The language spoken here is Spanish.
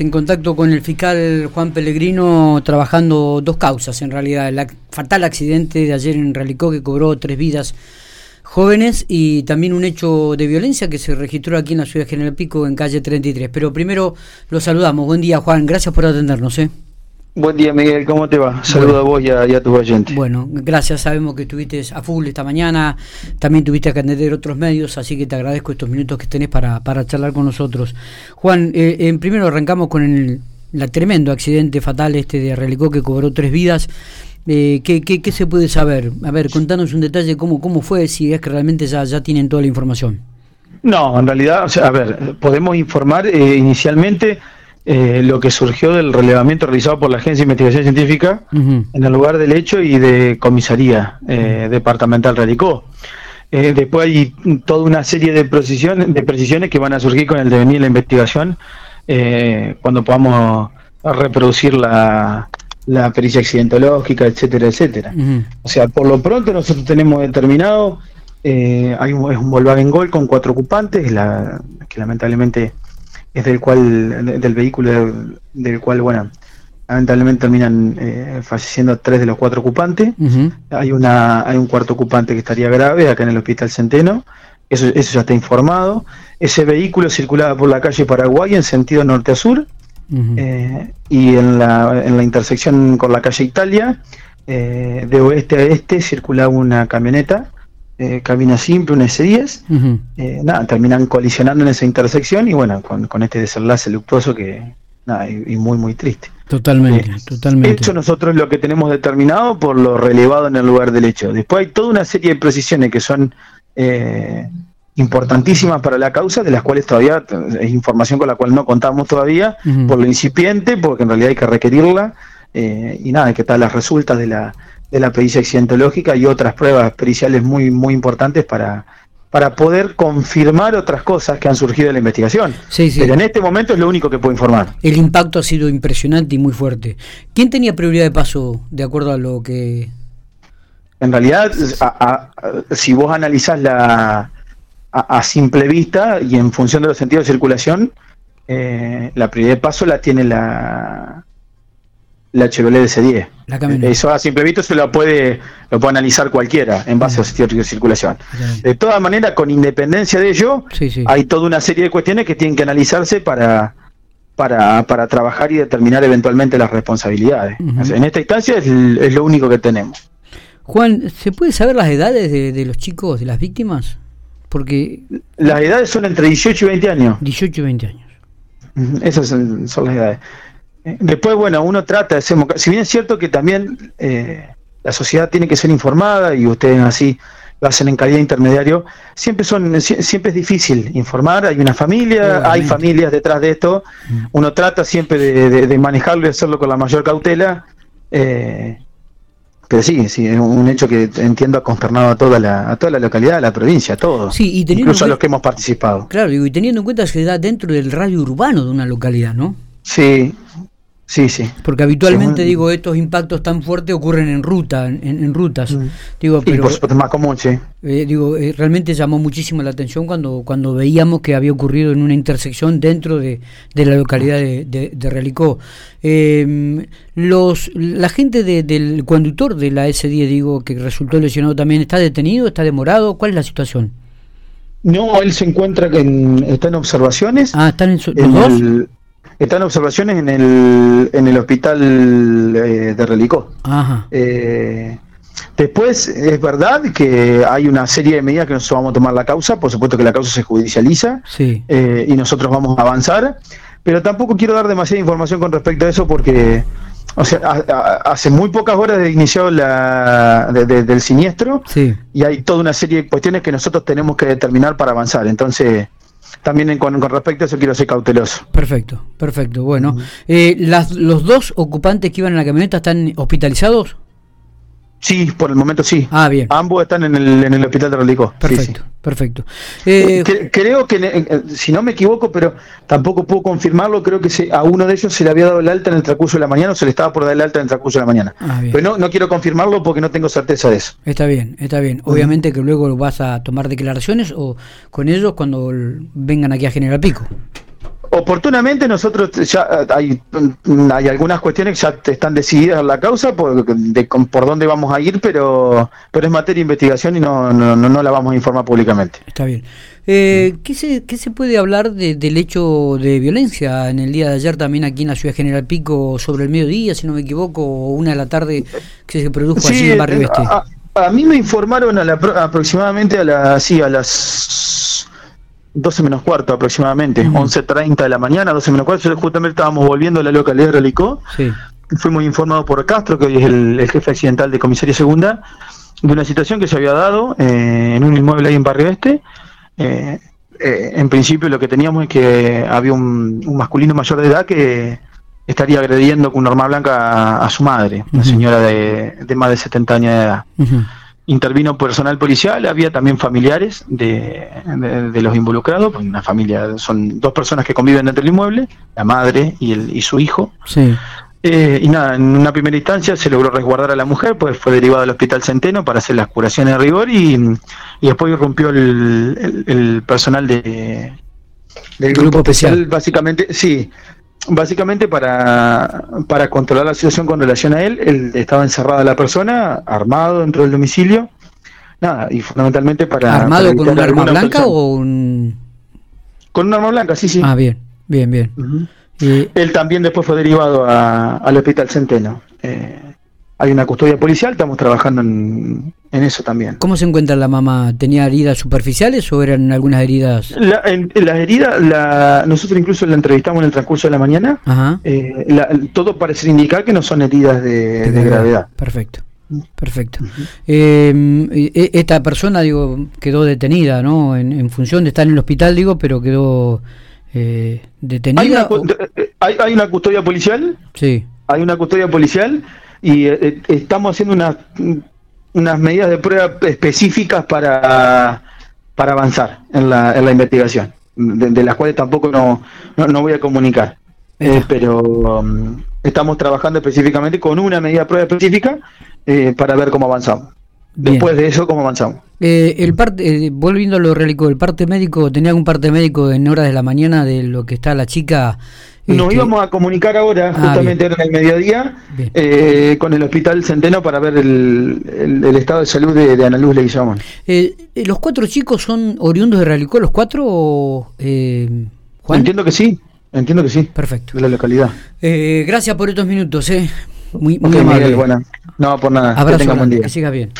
En contacto con el fiscal Juan Pellegrino, trabajando dos causas en realidad. El fatal accidente de ayer en Realicó que cobró tres vidas jóvenes y también un hecho de violencia que se registró aquí en la ciudad de General Pico, en calle 33. Pero primero lo saludamos. Buen día, Juan. Gracias por atendernos. ¿eh? Buen día, Miguel, ¿cómo te va? Saludos a vos y a, tus oyentes. Bueno, gracias, sabemos que estuviste a full esta mañana, también tuviste que atender otros medios, así que te agradezco estos minutos que tenés para, para charlar con nosotros. Juan, eh, en primero arrancamos con el, tremendo accidente fatal este de Relicó que cobró tres vidas. Eh, ¿qué, qué, se puede saber? A ver, contanos un detalle cómo, cómo fue, si es que realmente ya, ya tienen toda la información. No, en realidad, o sea, a ver, podemos informar eh, inicialmente eh, lo que surgió del relevamiento realizado por la Agencia de Investigación Científica en el lugar del hecho y de comisaría eh, departamental Radicó. Eh, después hay toda una serie de precisiones, de precisiones que van a surgir con el devenir de la investigación cuando podamos reproducir la, la pericia accidentológica, etcétera, etcétera. O sea, por lo pronto nosotros tenemos determinado, hay un, es un Volkswagen Gol con cuatro ocupantes, la, que lamentablemente es del cual del vehículo del, cual bueno lamentablemente terminan eh, falleciendo tres de los cuatro ocupantes. Hay una hay un cuarto ocupante que estaría grave acá en el hospital Centeno. Eso, eso ya está informado. Ese vehículo circulaba por la calle Paraguay en sentido norte a sur eh, y en la, en la intersección con la calle Italia eh, de oeste a este circulaba una camioneta eh, cabina simple, un S10, eh, nada, terminan colisionando en esa intersección y bueno, con, este desenlace luctuoso que, nada, y, muy, muy triste. Totalmente, eh, totalmente. Esto nosotros lo que tenemos determinado por lo relevado en el lugar del hecho. Después hay toda una serie de precisiones que son importantísimas para la causa, de las cuales todavía es información con la cual no contamos todavía, por lo incipiente, porque en realidad hay que requerirla, y nada, que tal las resultas de la de la pericia accidentológica y otras pruebas periciales muy, muy importantes para, para poder confirmar otras cosas que han surgido de la investigación. Sí, sí. Pero en este momento es lo único que puedo informar. El impacto ha sido impresionante y muy fuerte. ¿Quién tenía prioridad de paso de acuerdo a lo que... En realidad, si vos analizás la, a, simple vista y en función de los sentidos de circulación, eh, la prioridad de paso la tiene la, la Chevrolet DC10. Eso a simple vista se lo puede, lo puede analizar cualquiera en base a de circulación. De todas maneras, con independencia de ello, hay toda una serie de cuestiones que tienen que analizarse para, para, para trabajar y determinar eventualmente las responsabilidades. en esta instancia es, lo único que tenemos. Juan, ¿se puede saber las edades de, los chicos, de las víctimas? Porque... Las edades son entre 18 y 20 años. 18 y 20 años. Esas son, son las edades. Después, bueno, uno trata de ser, si bien es cierto que también eh, la sociedad tiene que ser informada y ustedes así lo hacen en calidad intermediario, siempre son siempre es difícil informar, hay una familia, hay familias detrás de esto, mm. uno trata siempre de, manejarlo y hacerlo con la mayor cautela, eh, pero sí, sí, es un hecho que entiendo ha consternado a toda la, a toda la localidad, a la provincia, a todos, sí, incluso a los que hemos participado. Claro, y teniendo en cuenta que se da dentro del radio urbano de una localidad, ¿no? Sí, Sí, sí. Porque habitualmente, digo, estos impactos tan fuertes ocurren en ruta, en, rutas. Mm. Digo, pero, es más común, sí. Eh, digo, eh, realmente llamó muchísimo la atención cuando, cuando veíamos que había ocurrido en una intersección dentro de, la localidad de, de, Realicó. Em, los, la gente del conductor de la S10, digo, que resultó lesionado también, ¿está detenido? ¿Está demorado? ¿Cuál es la situación? No, él se encuentra en, está en observaciones. Ah, están en, dos. Están observaciones en el, en el hospital eh, de Relicó. Eh, después, es verdad que hay una serie de medidas que nosotros vamos a tomar la causa, por supuesto que la causa se judicializa eh, y nosotros vamos a avanzar, pero tampoco quiero dar demasiada información con respecto a eso porque o sea, hace muy pocas horas de iniciado la, del siniestro y hay toda una serie de cuestiones que nosotros tenemos que determinar para avanzar. Entonces, también con, respecto a eso quiero ser cauteloso. Perfecto, perfecto. Bueno, eh, las, ¿los dos ocupantes que iban en la camioneta están hospitalizados? Sí, por el momento sí. Ah, bien. Ambos están en el, en el hospital de Rolicó. Perfecto, perfecto. Eh, creo que, eh, si no me equivoco, pero tampoco puedo confirmarlo, creo que a uno de ellos se le había dado el alta en el transcurso de la mañana o se le estaba por dar el alta en el transcurso de la mañana. Ah, pero no, no quiero confirmarlo porque no tengo certeza de eso. Está bien, está bien. Obviamente que luego vas a tomar declaraciones o con ellos cuando vengan aquí a General Pico. Oportunamente nosotros ya hay, hay algunas cuestiones que ya están decididas en la causa por, de, por dónde vamos a ir, pero pero es materia de investigación y no, no, no, la vamos a informar públicamente. Está bien. Eh, ¿qué, se, ¿Qué se puede hablar del hecho de violencia en el día de ayer también aquí en la ciudad General Pico sobre el mediodía, si no me equivoco, o una de la tarde que se produjo allí en Barrio Este? A, mí me informaron a la, aproximadamente a, la, sí, a las 12 menos cuarto aproximadamente, 11.30 de la mañana, 12 menos cuarto, justamente estábamos volviendo a la localidad de Relicó. Sí. Fuimos informados por Castro, que hoy es el, jefe accidental de Comisaría Segunda, de una situación que se había dado eh, en un inmueble ahí en Barrio Este. Eh, eh, en principio lo que teníamos es que había un, masculino mayor de edad que estaría agrediendo con una arma blanca a, su madre, una señora de, más de 70 años de edad intervino personal policial, había también familiares de, de, los involucrados, una familia, son dos personas que conviven dentro del inmueble, la madre y, el, y su hijo. Sí. Eh, y nada, en una primera instancia se logró resguardar a la mujer, pues fue derivado al hospital Centeno para hacer las curaciones de rigor y, y después irrumpió el, el, personal de, del grupo, especial. Básicamente, sí, básicamente para, para controlar la situación con relación a él, él estaba encerrada la persona, armado dentro del domicilio, nada, y fundamentalmente para... ¿Armado con un arma blanca o un...? Con un arma blanca, sí, sí. Ah, bien, bien, bien. Él también después fue derivado a, al Hospital Centeno. Eh, hay una custodia policial, estamos trabajando en, eso también. ¿Cómo se encuentra la mamá? ¿Tenía heridas superficiales o eran algunas heridas? La, en, las heridas, la, nosotros incluso la entrevistamos en el transcurso de la mañana. Eh, todo parece indicar que no son heridas de, gravedad. Perfecto. Perfecto. Em, e, esta persona, digo, quedó detenida, ¿no? En, función de estar en el hospital, digo, pero quedó eh, detenida. ¿Hay hay una custodia policial? Sí. Hay una custodia policial y eh, eh, estamos haciendo unas, unas medidas de prueba específicas para, para avanzar en la, en la investigación, de, las cuales tampoco no, no, voy a comunicar. Eh, pero um, estamos trabajando específicamente con una medida de prueba específica para ver cómo avanzamos. Después de eso, ¿cómo avanzamos? el parte, volviendo a lo relico, ¿el parte médico, tenía algún parte médico en horas de la mañana de lo que está la chica nos este, íbamos a comunicar ahora, ah, justamente en el mediodía, eh, con el Hospital Centeno para ver el, estado de salud de, Ana Luz Leguizamón. Eh, eh, ¿Los cuatro chicos son oriundos de Realicó, los cuatro, eh, Juan? Entiendo que sí, entiendo que sí. Perfecto. De la localidad. gracias por estos minutos, eh. Muy, muy amable. No, por nada. Abrazo, que, tenga buen día. que siga bien.